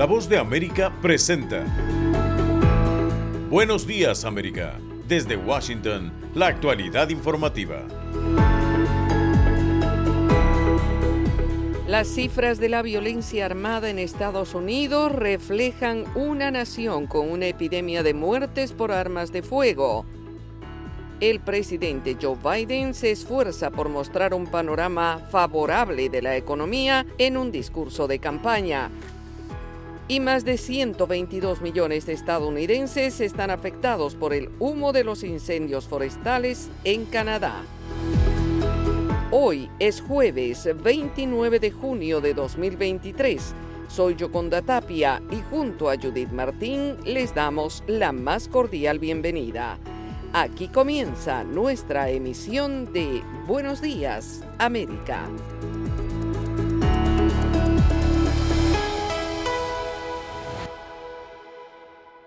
La voz de América presenta. Buenos días América. Desde Washington, la actualidad informativa. Las cifras de la violencia armada en Estados Unidos reflejan una nación con una epidemia de muertes por armas de fuego. El presidente Joe Biden se esfuerza por mostrar un panorama favorable de la economía en un discurso de campaña. Y más de 122 millones de estadounidenses están afectados por el humo de los incendios forestales en Canadá. Hoy es jueves 29 de junio de 2023. Soy Yoconda Tapia y junto a Judith Martín les damos la más cordial bienvenida. Aquí comienza nuestra emisión de Buenos Días, América.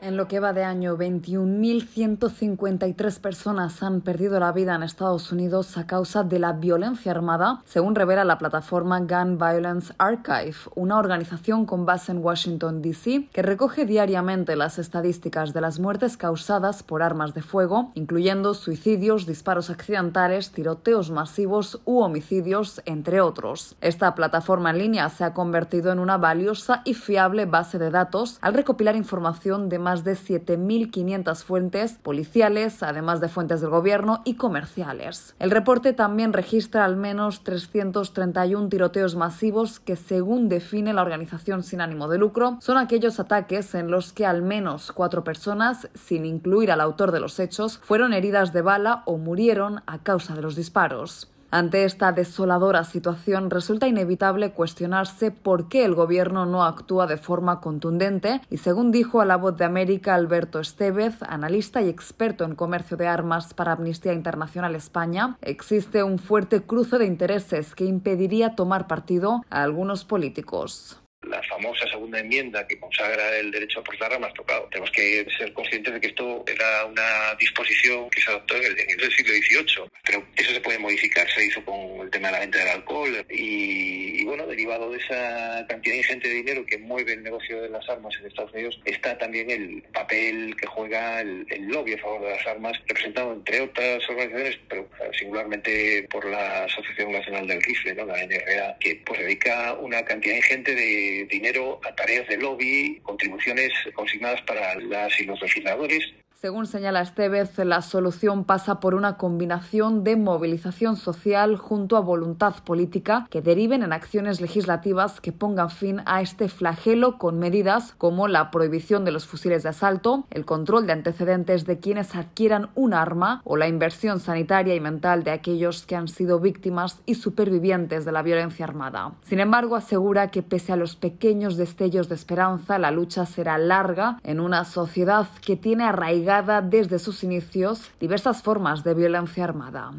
En lo que va de año, 21.153 personas han perdido la vida en Estados Unidos a causa de la violencia armada, según revela la plataforma Gun Violence Archive, una organización con base en Washington, D.C., que recoge diariamente las estadísticas de las muertes causadas por armas de fuego, incluyendo suicidios, disparos accidentales, tiroteos masivos u homicidios, entre otros. Esta plataforma en línea se ha convertido en una valiosa y fiable base de datos al recopilar información de más de 7.500 fuentes policiales, además de fuentes del gobierno y comerciales. El reporte también registra al menos 331 tiroteos masivos que, según define la organización sin ánimo de lucro, son aquellos ataques en los que al menos cuatro personas, sin incluir al autor de los hechos, fueron heridas de bala o murieron a causa de los disparos. Ante esta desoladora situación, resulta inevitable cuestionarse por qué el gobierno no actúa de forma contundente y, según dijo a la voz de América Alberto Estevez, analista y experto en comercio de armas para Amnistía Internacional España, existe un fuerte cruce de intereses que impediría tomar partido a algunos políticos la famosa segunda enmienda que consagra el derecho a portar armas tocado. Tenemos que ser conscientes de que esto era una disposición que se adoptó en el, siglo XVIII, pero eso se puede modificar, se hizo con el tema de la venta del alcohol y, bueno, derivado de esa cantidad ingente de dinero que mueve el negocio de las armas en Estados Unidos, está también el papel que juega el, lobby a favor de las armas, representado entre otras organizaciones, pero singularmente por la Asociación Nacional del Rifle, ¿no? la NRA, que pues dedica una cantidad ingente de dinero a tareas de lobby, contribuciones consignadas para las y los legisladores según señala Estevez, la solución pasa por una combinación de movilización social junto a voluntad política que deriven en acciones legislativas que pongan fin a este flagelo con medidas como la prohibición de los fusiles de asalto, el control de antecedentes de quienes adquieran un arma o la inversión sanitaria y mental de aquellos que han sido víctimas y supervivientes de la violencia armada. Sin embargo, asegura que pese a los pequeños destellos de esperanza, la lucha será larga en una sociedad que tiene arraigada desde sus inicios diversas formas de violencia armada.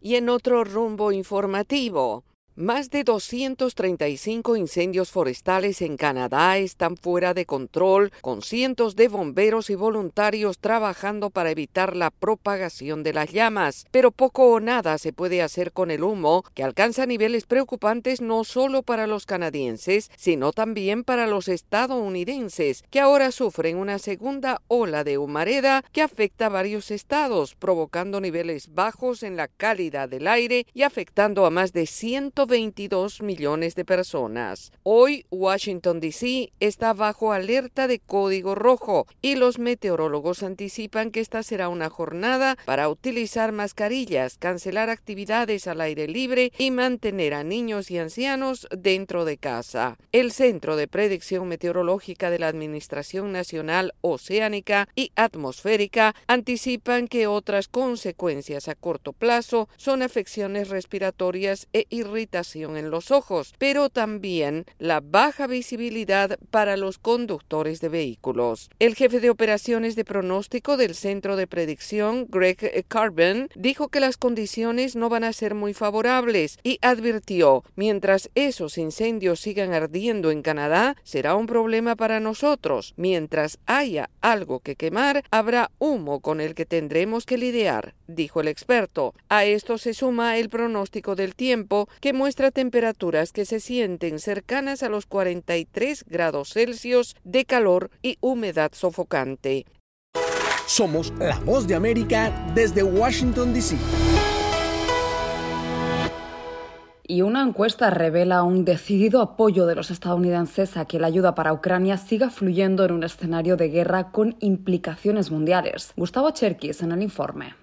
Y en otro rumbo informativo, más de 235 incendios forestales en Canadá están fuera de control, con cientos de bomberos y voluntarios trabajando para evitar la propagación de las llamas. Pero poco o nada se puede hacer con el humo, que alcanza niveles preocupantes no solo para los canadienses, sino también para los estadounidenses, que ahora sufren una segunda ola de humareda que afecta a varios estados, provocando niveles bajos en la calidad del aire y afectando a más de 100 22 millones de personas. Hoy Washington, D.C. está bajo alerta de código rojo y los meteorólogos anticipan que esta será una jornada para utilizar mascarillas, cancelar actividades al aire libre y mantener a niños y ancianos dentro de casa. El Centro de Predicción Meteorológica de la Administración Nacional Oceánica y Atmosférica anticipan que otras consecuencias a corto plazo son afecciones respiratorias e irritaciones en los ojos, pero también la baja visibilidad para los conductores de vehículos. El jefe de operaciones de pronóstico del Centro de Predicción, Greg Carbon, dijo que las condiciones no van a ser muy favorables y advirtió, mientras esos incendios sigan ardiendo en Canadá, será un problema para nosotros. Mientras haya algo que quemar, habrá humo con el que tendremos que lidiar, dijo el experto. A esto se suma el pronóstico del tiempo que muestra temperaturas que se sienten cercanas a los 43 grados Celsius de calor y humedad sofocante. Somos la voz de América desde Washington, D.C. Y una encuesta revela un decidido apoyo de los estadounidenses a que la ayuda para Ucrania siga fluyendo en un escenario de guerra con implicaciones mundiales. Gustavo Cherkis en el informe.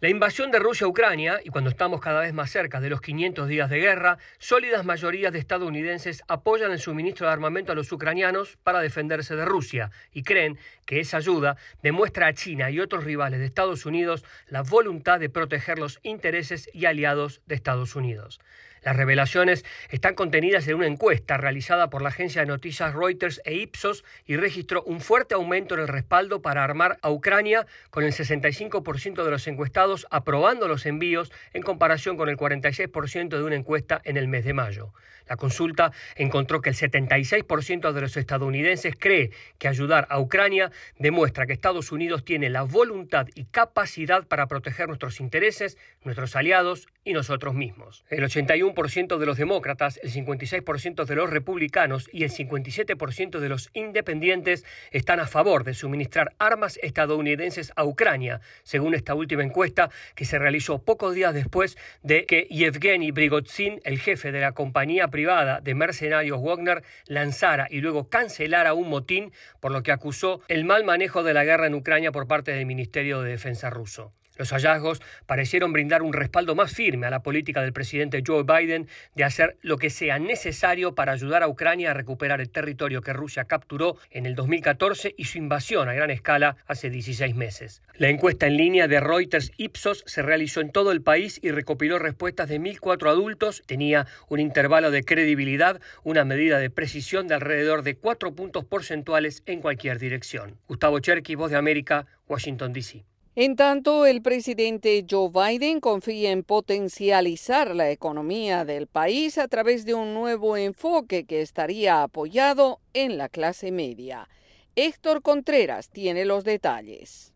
La invasión de Rusia a Ucrania, y cuando estamos cada vez más cerca de los 500 días de guerra, sólidas mayorías de estadounidenses apoyan el suministro de armamento a los ucranianos para defenderse de Rusia y creen que esa ayuda demuestra a China y otros rivales de Estados Unidos la voluntad de proteger los intereses y aliados de Estados Unidos. Las revelaciones están contenidas en una encuesta realizada por la agencia de noticias Reuters e Ipsos y registró un fuerte aumento en el respaldo para armar a Ucrania, con el 65% de los encuestados aprobando los envíos en comparación con el 46% de una encuesta en el mes de mayo. La consulta encontró que el 76% de los estadounidenses cree que ayudar a Ucrania demuestra que Estados Unidos tiene la voluntad y capacidad para proteger nuestros intereses, nuestros aliados y nosotros mismos. El 81% de los demócratas, el 56% de los republicanos y el 57% de los independientes están a favor de suministrar armas estadounidenses a Ucrania, según esta última encuesta que se realizó pocos días después de que Yevgeny Brigotsin, el jefe de la compañía privada de mercenarios Wagner lanzara y luego cancelara un motín, por lo que acusó el mal manejo de la guerra en Ucrania por parte del Ministerio de Defensa ruso. Los hallazgos parecieron brindar un respaldo más firme a la política del presidente Joe Biden de hacer lo que sea necesario para ayudar a Ucrania a recuperar el territorio que Rusia capturó en el 2014 y su invasión a gran escala hace 16 meses. La encuesta en línea de Reuters Ipsos se realizó en todo el país y recopiló respuestas de 1.004 adultos. Tenía un intervalo de credibilidad, una medida de precisión de alrededor de 4 puntos porcentuales en cualquier dirección. Gustavo Cherky, Voz de América, Washington, D.C. En tanto, el presidente Joe Biden confía en potencializar la economía del país a través de un nuevo enfoque que estaría apoyado en la clase media. Héctor Contreras tiene los detalles.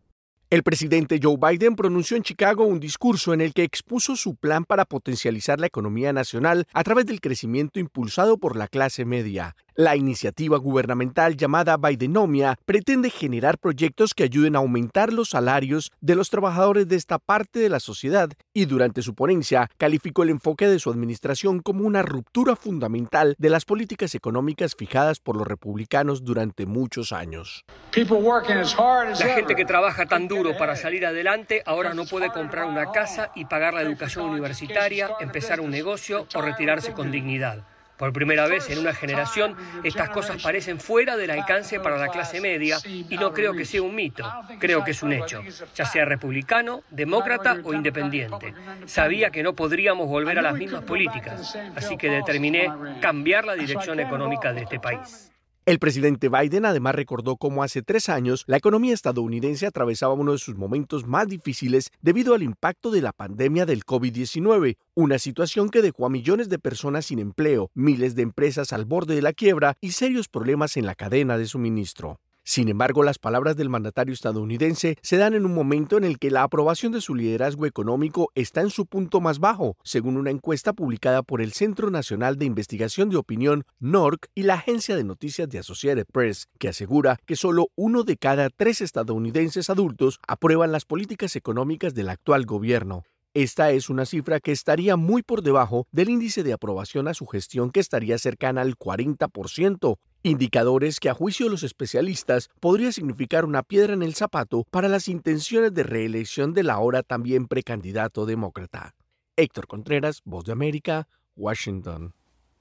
El presidente Joe Biden pronunció en Chicago un discurso en el que expuso su plan para potencializar la economía nacional a través del crecimiento impulsado por la clase media. La iniciativa gubernamental llamada Bidenomia pretende generar proyectos que ayuden a aumentar los salarios de los trabajadores de esta parte de la sociedad y durante su ponencia calificó el enfoque de su administración como una ruptura fundamental de las políticas económicas fijadas por los republicanos durante muchos años. La gente que trabaja tan duro para salir adelante ahora no puede comprar una casa y pagar la educación universitaria, empezar un negocio o retirarse con dignidad. Por primera vez en una generación, estas cosas parecen fuera del alcance para la clase media y no creo que sea un mito, creo que es un hecho, ya sea republicano, demócrata o independiente. Sabía que no podríamos volver a las mismas políticas, así que determiné cambiar la dirección económica de este país. El presidente Biden además recordó cómo hace tres años la economía estadounidense atravesaba uno de sus momentos más difíciles debido al impacto de la pandemia del COVID-19, una situación que dejó a millones de personas sin empleo, miles de empresas al borde de la quiebra y serios problemas en la cadena de suministro. Sin embargo, las palabras del mandatario estadounidense se dan en un momento en el que la aprobación de su liderazgo económico está en su punto más bajo, según una encuesta publicada por el Centro Nacional de Investigación de Opinión, NORC, y la agencia de noticias de Associated Press, que asegura que solo uno de cada tres estadounidenses adultos aprueban las políticas económicas del actual gobierno. Esta es una cifra que estaría muy por debajo del índice de aprobación a su gestión que estaría cercana al 40%, indicadores que a juicio de los especialistas podría significar una piedra en el zapato para las intenciones de reelección del ahora también precandidato demócrata. Héctor Contreras, Voz de América, Washington.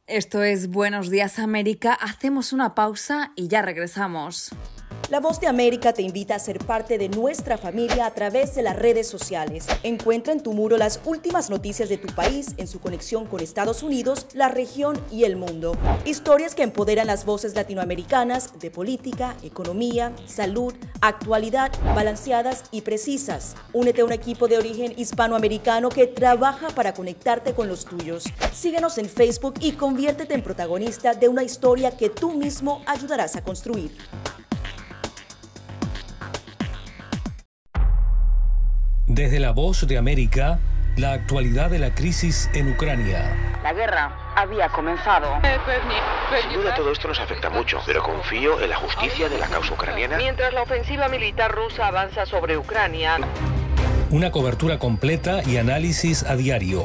Esto es Buenos Días América, hacemos una pausa y ya regresamos. La Voz de América te invita a ser parte de nuestra familia a través de las redes sociales. Encuentra en tu muro las últimas noticias de tu país en su conexión con Estados Unidos, la región y el mundo. Historias que empoderan las voces latinoamericanas de política, economía, salud, actualidad, balanceadas y precisas. Únete a un equipo de origen hispanoamericano que trabaja para conectarte con los tuyos. Síguenos en Facebook y conviértete en protagonista de una historia que tú mismo ayudarás a construir. Desde la voz de América, La actualidad de la crisis en Ucrania. La guerra había comenzado. Sin duda todo esto nos afecta mucho, pero confío en la justicia de la causa ucraniana. Mientras la ofensiva militar rusa avanza sobre Ucrania. Una cobertura completa y análisis a diario.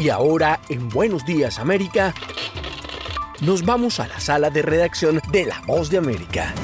Y ahora, en Buenos Días América, nos vamos a la sala de redacción de La Voz de América.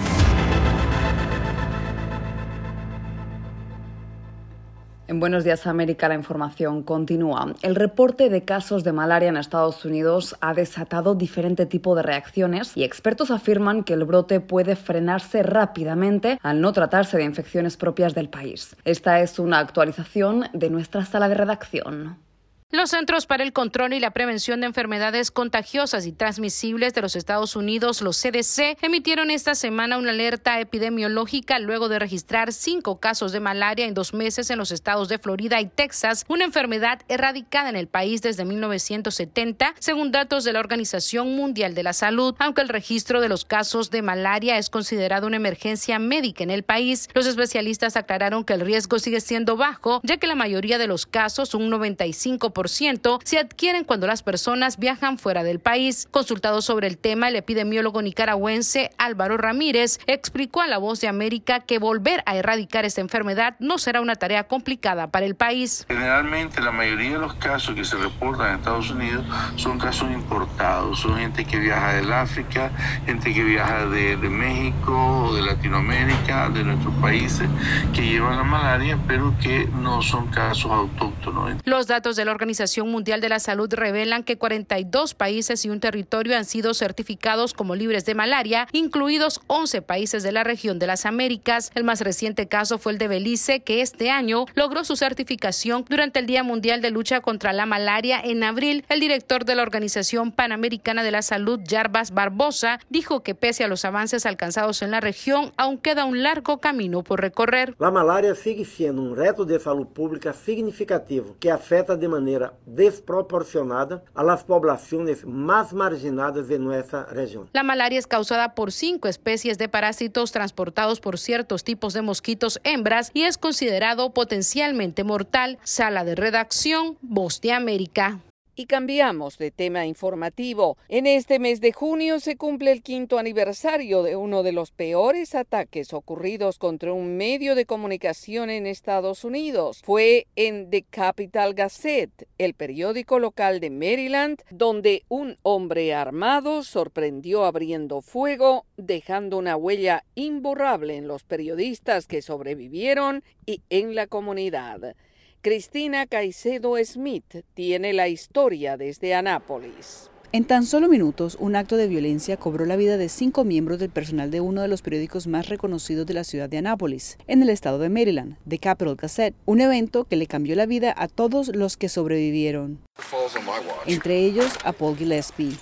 En Buenos Días América la información continúa. El reporte de casos de malaria en Estados Unidos ha desatado diferente tipo de reacciones y expertos afirman que el brote puede frenarse rápidamente al no tratarse de infecciones propias del país. Esta es una actualización de nuestra sala de redacción. Los Centros para el Control y la Prevención de Enfermedades Contagiosas y Transmisibles de los Estados Unidos, los CDC, emitieron esta semana una alerta epidemiológica luego de registrar cinco casos de malaria en dos meses en los estados de Florida y Texas, una enfermedad erradicada en el país desde 1970, según datos de la Organización Mundial de la Salud. Aunque el registro de los casos de malaria es considerado una emergencia médica en el país, los especialistas aclararon que el riesgo sigue siendo bajo, ya que la mayoría de los casos, un 95 se adquieren cuando las personas viajan fuera del país. Consultado sobre el tema, el epidemiólogo nicaragüense Álvaro Ramírez explicó a La Voz de América que volver a erradicar esta enfermedad no será una tarea complicada para el país. Generalmente la mayoría de los casos que se reportan en Estados Unidos son casos importados, son gente que viaja del África, gente que viaja de, de México, de Latinoamérica, de nuestros países, que llevan la malaria, pero que no son casos autóctonos. Los datos de la Organización Mundial de la Salud revelan que 42 países y un territorio han sido certificados como libres de malaria, incluidos 11 países de la región de las Américas. El más reciente caso fue el de Belice, que este año logró su certificación durante el Día Mundial de Lucha contra la Malaria en abril. El director de la Organización Panamericana de la Salud, Jarbas Barbosa, dijo que pese a los avances alcanzados en la región, aún queda un largo camino por recorrer. La malaria sigue siendo un reto de salud pública significativo que afecta de manera desproporcionada a las poblaciones más marginadas de nuestra región. La malaria es causada por cinco especies de parásitos transportados por ciertos tipos de mosquitos hembras y es considerado potencialmente mortal. Sala de redacción, Voz de América. Y cambiamos de tema informativo. En este mes de junio se cumple el quinto aniversario de uno de los peores ataques ocurridos contra un medio de comunicación en Estados Unidos. Fue en The Capital Gazette, el periódico local de Maryland, donde un hombre armado sorprendió abriendo fuego, dejando una huella imborrable en los periodistas que sobrevivieron y en la comunidad. Cristina Caicedo Smith tiene la historia desde Anápolis. En tan solo minutos, un acto de violencia cobró la vida de cinco miembros del personal de uno de los periódicos más reconocidos de la ciudad de Anápolis, en el estado de Maryland, The Capital Gazette, un evento que le cambió la vida a todos los que sobrevivieron, entre ellos a Paul Gillespie.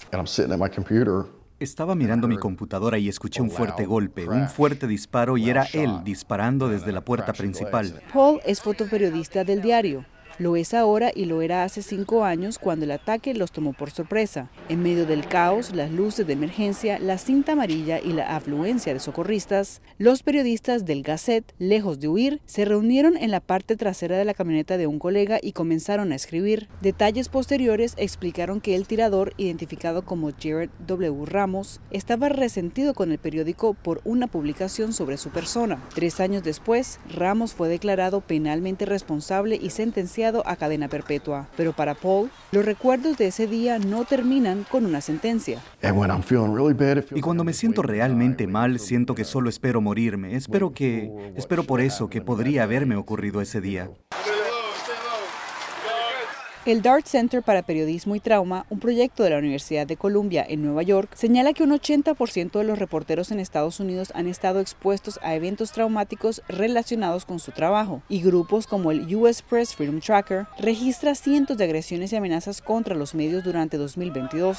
Estaba mirando mi computadora y escuché un fuerte golpe, un fuerte disparo y era él disparando desde la puerta principal. Paul es fotoperiodista del diario. Lo es ahora y lo era hace cinco años cuando el ataque los tomó por sorpresa. En medio del caos, las luces de emergencia, la cinta amarilla y la afluencia de socorristas, los periodistas del Gazette, lejos de huir, se reunieron en la parte trasera de la camioneta de un colega y comenzaron a escribir. Detalles posteriores explicaron que el tirador, identificado como Jared W. Ramos, estaba resentido con el periódico por una publicación sobre su persona. Tres años después, Ramos fue declarado penalmente responsable y sentenciado a cadena perpetua. Pero para Paul, los recuerdos de ese día no terminan con una sentencia. Y cuando me siento realmente mal, siento que solo espero morirme. Espero que, espero por eso que podría haberme ocurrido ese día. El Dart Center para Periodismo y Trauma, un proyecto de la Universidad de Columbia en Nueva York, señala que un 80% de los reporteros en Estados Unidos han estado expuestos a eventos traumáticos relacionados con su trabajo, y grupos como el US Press Freedom Tracker registra cientos de agresiones y amenazas contra los medios durante 2022.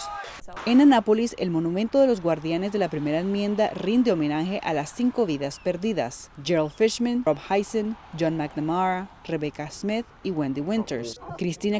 En Anápolis, el monumento de los guardianes de la primera enmienda rinde homenaje a las cinco vidas perdidas: Gerald Fishman, Rob Heisen, John McNamara, Rebecca Smith y Wendy Winters. Cristina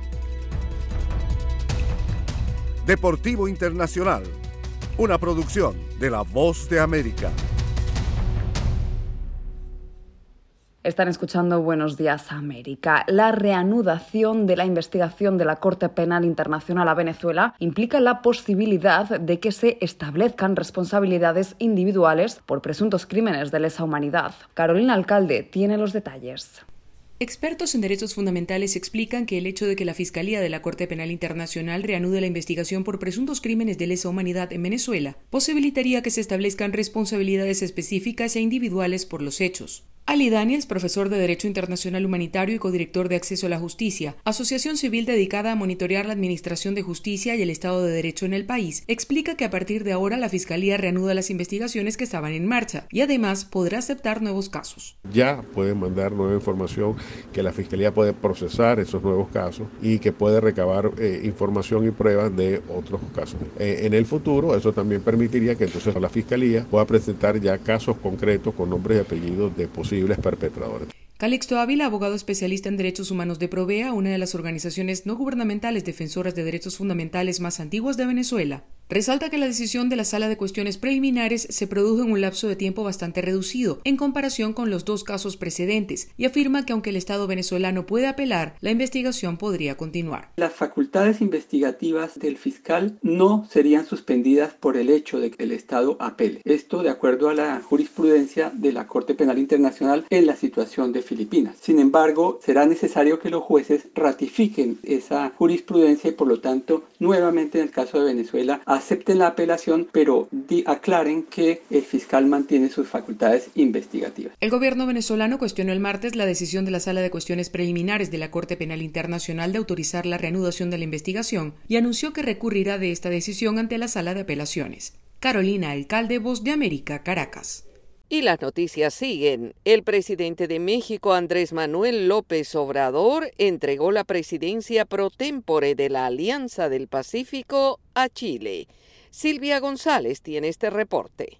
Deportivo Internacional, una producción de La Voz de América. Están escuchando Buenos Días América. La reanudación de la investigación de la Corte Penal Internacional a Venezuela implica la posibilidad de que se establezcan responsabilidades individuales por presuntos crímenes de lesa humanidad. Carolina Alcalde tiene los detalles. Expertos en derechos fundamentales explican que el hecho de que la Fiscalía de la Corte Penal Internacional reanude la investigación por presuntos crímenes de lesa humanidad en Venezuela posibilitaría que se establezcan responsabilidades específicas e individuales por los hechos. Ali Daniels, profesor de Derecho Internacional Humanitario y codirector de Acceso a la Justicia, asociación civil dedicada a monitorear la administración de justicia y el Estado de Derecho en el país, explica que a partir de ahora la Fiscalía reanuda las investigaciones que estaban en marcha y además podrá aceptar nuevos casos. Ya pueden mandar nueva información que la Fiscalía puede procesar esos nuevos casos y que puede recabar eh, información y pruebas de otros casos. Eh, en el futuro, eso también permitiría que entonces la Fiscalía pueda presentar ya casos concretos con nombres y apellidos de posibles perpetradores. Calixto Ávila, abogado especialista en derechos humanos de Provea, una de las organizaciones no gubernamentales defensoras de derechos fundamentales más antiguas de Venezuela, Resalta que la decisión de la Sala de Cuestiones Preliminares se produjo en un lapso de tiempo bastante reducido en comparación con los dos casos precedentes y afirma que aunque el Estado venezolano puede apelar, la investigación podría continuar. Las facultades investigativas del fiscal no serían suspendidas por el hecho de que el Estado apele. Esto de acuerdo a la jurisprudencia de la Corte Penal Internacional en la situación de Filipinas. Sin embargo, será necesario que los jueces ratifiquen esa jurisprudencia y por lo tanto nuevamente en el caso de Venezuela acepten la apelación, pero aclaren que el fiscal mantiene sus facultades investigativas. El gobierno venezolano cuestionó el martes la decisión de la Sala de Cuestiones Preliminares de la Corte Penal Internacional de autorizar la reanudación de la investigación y anunció que recurrirá de esta decisión ante la Sala de Apelaciones. Carolina Alcalde, Voz de América, Caracas. Y las noticias siguen. El presidente de México, Andrés Manuel López Obrador, entregó la presidencia pro tempore de la Alianza del Pacífico a Chile. Silvia González tiene este reporte.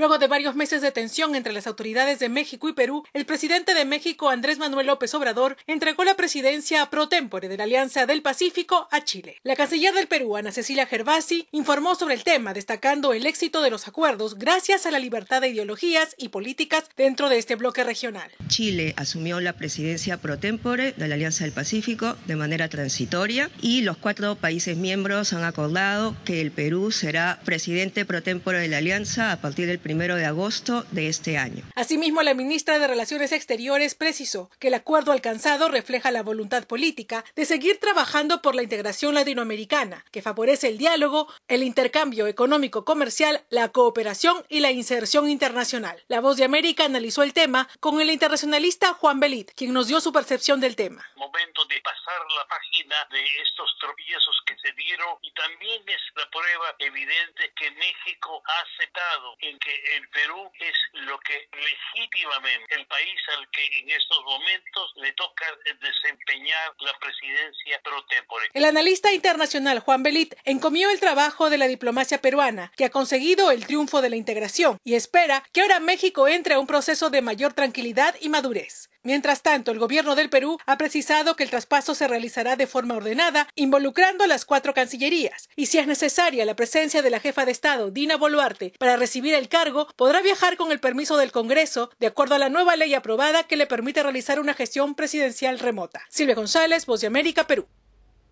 Luego de varios meses de tensión entre las autoridades de México y Perú, el presidente de México, Andrés Manuel López Obrador, entregó la presidencia pro tempore de la Alianza del Pacífico a Chile. La canciller del Perú, Ana Cecilia Gervasi, informó sobre el tema, destacando el éxito de los acuerdos gracias a la libertad de ideologías y políticas dentro de este bloque regional. Chile asumió la presidencia pro tempore de la Alianza del Pacífico de manera transitoria y los cuatro países miembros han acordado que el Perú será presidente pro tempore de la Alianza a partir del primero de agosto de este año. Asimismo, la ministra de Relaciones Exteriores precisó que el acuerdo alcanzado refleja la voluntad política de seguir trabajando por la integración latinoamericana, que favorece el diálogo, el intercambio económico comercial, la cooperación y la inserción internacional. La Voz de América analizó el tema con el internacionalista Juan Belit, quien nos dio su percepción del tema. Momento de pasar la página de estos tropiezos que se dieron y también es la prueba evidente que México ha aceptado en que el Perú es lo que legítimamente el país al que en estos momentos le toca desempeñar la presidencia pro tempore. El analista internacional Juan Belit encomió el trabajo de la diplomacia peruana, que ha conseguido el triunfo de la integración y espera que ahora México entre a un proceso de mayor tranquilidad y madurez. Mientras tanto, el gobierno del Perú ha precisado que el traspaso se realizará de forma ordenada, involucrando a las cuatro cancillerías, y si es necesaria la presencia de la jefa de Estado, Dina Boluarte, para recibir el cargo, podrá viajar con el permiso del Congreso, de acuerdo a la nueva ley aprobada que le permite realizar una gestión presidencial remota. Silvia González, Voz de América, Perú.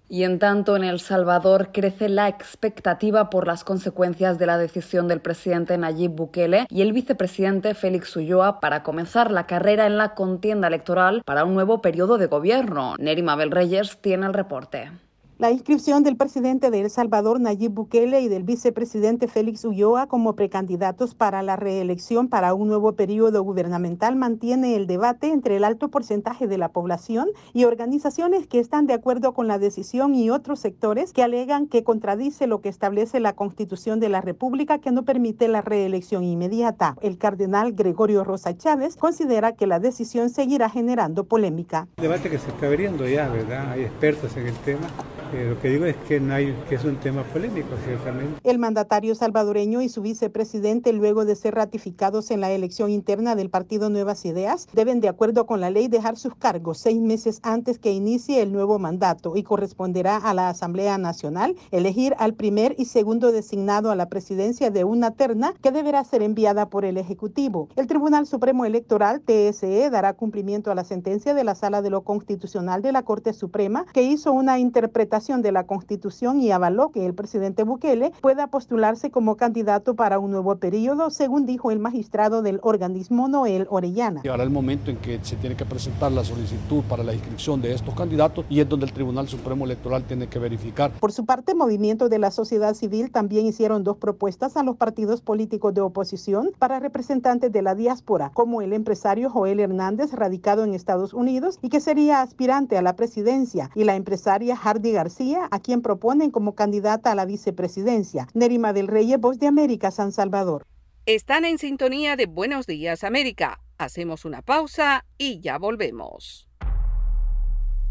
Y en tanto, en El Salvador crece la expectativa por las consecuencias de la decisión del presidente Nayib Bukele y el vicepresidente Félix Ulloa para comenzar la carrera en la contienda electoral para un nuevo periodo de gobierno. Neri Mabel Reyes tiene el reporte. La inscripción del presidente de El Salvador, Nayib Bukele, y del vicepresidente Félix Ulloa como precandidatos para la reelección para un nuevo periodo gubernamental mantiene el debate entre el alto porcentaje de la población y organizaciones que están de acuerdo con la decisión y otros sectores que alegan que contradice lo que establece la Constitución de la República que no permite la reelección inmediata. El cardenal Gregorio Rosa Chávez considera que la decisión seguirá generando polémica. debate que se está abriendo ya, ¿verdad? Hay expertos en el tema. Eh, lo que digo es que, no hay, que es un tema polémico, ciertamente. El mandatario salvadoreño y su vicepresidente, luego de ser ratificados en la elección interna del partido Nuevas Ideas, deben, de acuerdo con la ley, dejar sus cargos seis meses antes que inicie el nuevo mandato y corresponderá a la Asamblea Nacional elegir al primer y segundo designado a la presidencia de una terna que deberá ser enviada por el Ejecutivo. El Tribunal Supremo Electoral, TSE, dará cumplimiento a la sentencia de la Sala de lo Constitucional de la Corte Suprema que hizo una interpretación de la Constitución y avaló que el presidente Bukele pueda postularse como candidato para un nuevo periodo, según dijo el magistrado del organismo Noel Orellana. Llegará el momento en que se tiene que presentar la solicitud para la inscripción de estos candidatos y es donde el Tribunal Supremo Electoral tiene que verificar. Por su parte, Movimiento de la Sociedad Civil también hicieron dos propuestas a los partidos políticos de oposición para representantes de la diáspora, como el empresario Joel Hernández, radicado en Estados Unidos y que sería aspirante a la presidencia, y la empresaria Hardy García a quien proponen como candidata a la vicepresidencia. Nerima del Reyes, Voz de América, San Salvador. Están en sintonía de Buenos Días América. Hacemos una pausa y ya volvemos.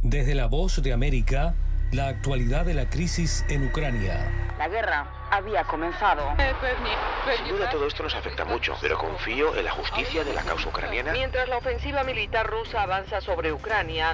Desde la Voz de América, la actualidad de la crisis en Ucrania. La guerra había comenzado. Sin duda todo esto nos afecta mucho, pero confío en la justicia de la causa ucraniana. Mientras la ofensiva militar rusa avanza sobre Ucrania.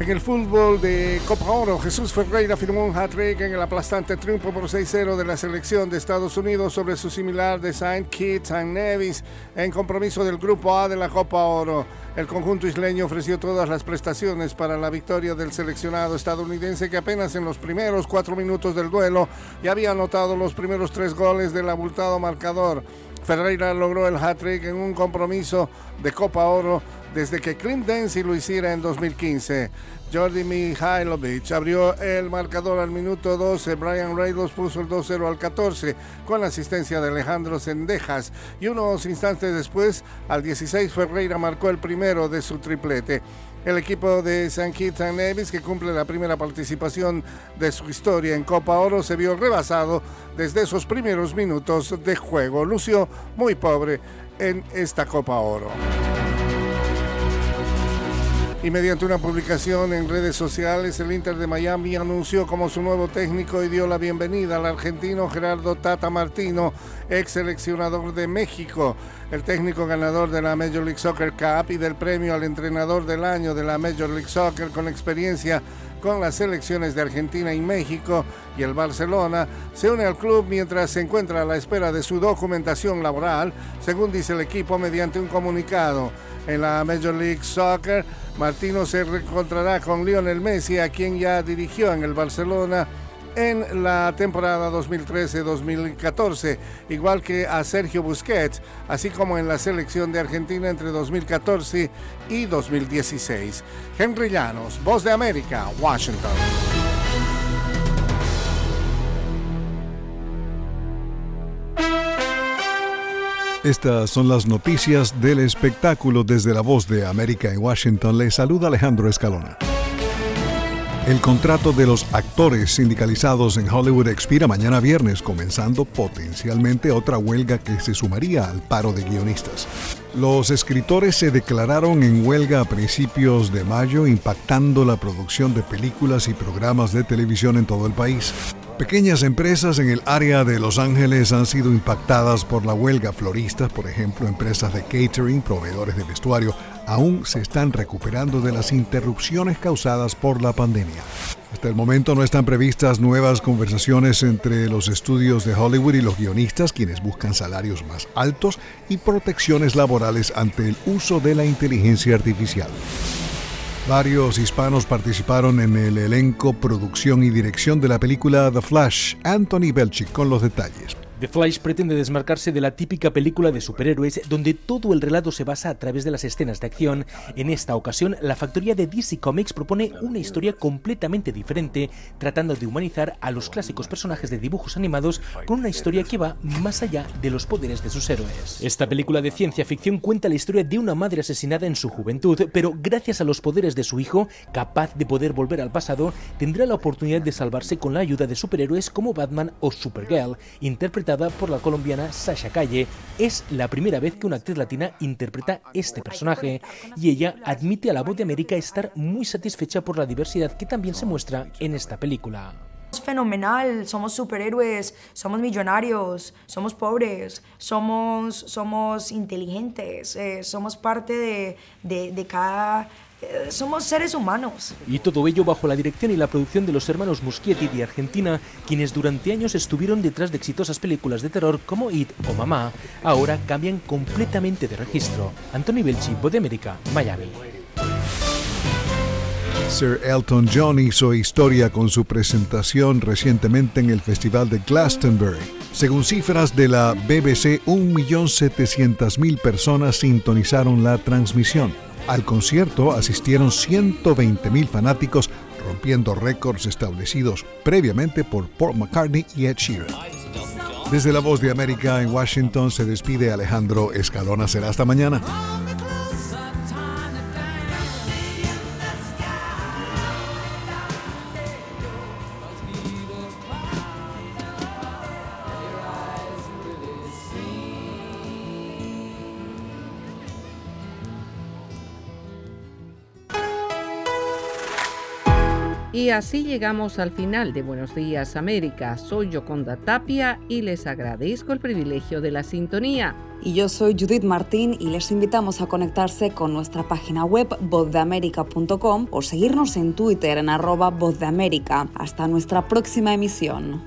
En el fútbol de Copa Oro, Jesús Ferreira firmó un hat-trick en el aplastante triunfo por 6-0 de la selección de Estados Unidos sobre su similar de Saint Kitts and Nevis en compromiso del Grupo A de la Copa Oro. El conjunto isleño ofreció todas las prestaciones para la victoria del seleccionado estadounidense que apenas en los primeros cuatro minutos del duelo ya había anotado los primeros tres goles del abultado marcador. Ferreira logró el hat-trick en un compromiso de Copa Oro desde que Clint Dempsey lo hiciera en 2015. Jordi Mihailovic abrió el marcador al minuto 12. Brian Reynolds puso el 2-0 al 14 con la asistencia de Alejandro Sendejas. Y unos instantes después, al 16, Ferreira marcó el primero de su triplete. El equipo de San Kitts and Nevis, que cumple la primera participación de su historia en Copa Oro, se vio rebasado desde esos primeros minutos de juego. Lucio muy pobre en esta Copa Oro y mediante una publicación en redes sociales, el Inter de Miami anunció como su nuevo técnico y dio la bienvenida al argentino Gerardo Tata Martino, ex seleccionador de México, el técnico ganador de la Major League Soccer Cup y del premio al entrenador del año de la Major League Soccer con experiencia con las selecciones de Argentina y México y el Barcelona, se une al club mientras se encuentra a la espera de su documentación laboral, según dice el equipo mediante un comunicado. En la Major League Soccer, Martino se reencontrará con Lionel Messi, a quien ya dirigió en el Barcelona en la temporada 2013-2014, igual que a Sergio Busquets, así como en la selección de Argentina entre 2014 y 2016. Henry Llanos, Voz de América, Washington. Estas son las noticias del espectáculo desde la voz de América en Washington. Le saluda Alejandro Escalona. El contrato de los actores sindicalizados en Hollywood expira mañana viernes, comenzando potencialmente otra huelga que se sumaría al paro de guionistas. Los escritores se declararon en huelga a principios de mayo, impactando la producción de películas y programas de televisión en todo el país. Pequeñas empresas en el área de Los Ángeles han sido impactadas por la huelga. Floristas, por ejemplo, empresas de catering, proveedores de vestuario, aún se están recuperando de las interrupciones causadas por la pandemia. Hasta el momento no están previstas nuevas conversaciones entre los estudios de Hollywood y los guionistas, quienes buscan salarios más altos y protecciones laborales ante el uso de la inteligencia artificial. Varios hispanos participaron en el elenco, producción y dirección de la película The Flash. Anthony Belchick con los detalles. The Flash pretende desmarcarse de la típica película de superhéroes donde todo el relato se basa a través de las escenas de acción. En esta ocasión, la factoría de DC Comics propone una historia completamente diferente, tratando de humanizar a los clásicos personajes de dibujos animados con una historia que va más allá de los poderes de sus héroes. Esta película de ciencia ficción cuenta la historia de una madre asesinada en su juventud, pero gracias a los poderes de su hijo, capaz de poder volver al pasado, tendrá la oportunidad de salvarse con la ayuda de superhéroes como Batman o Supergirl, interpretados por la colombiana Sasha Calle. Es la primera vez que una actriz latina interpreta este personaje y ella admite a la voz de América estar muy satisfecha por la diversidad que también se muestra en esta película fenomenal, somos superhéroes, somos millonarios, somos pobres, somos, somos inteligentes, eh, somos parte de, de, de cada eh, somos seres humanos. Y todo ello bajo la dirección y la producción de los hermanos Muschietti de Argentina, quienes durante años estuvieron detrás de exitosas películas de terror como It o Mamá, ahora cambian completamente de registro. Anthony Belchi, de América, Miami. Sir Elton John hizo historia con su presentación recientemente en el Festival de Glastonbury. Según cifras de la BBC, 1.700.000 personas sintonizaron la transmisión. Al concierto asistieron 120.000 fanáticos, rompiendo récords establecidos previamente por Paul McCartney y Ed Sheeran. Desde la Voz de América en Washington se despide Alejandro Escalona. Será hasta mañana. Así llegamos al final de Buenos Días América. Soy Yoconda Tapia y les agradezco el privilegio de la sintonía. Y yo soy Judith Martín y les invitamos a conectarse con nuestra página web vozdeamerica.com o seguirnos en Twitter en arroba vozdeamerica. Hasta nuestra próxima emisión.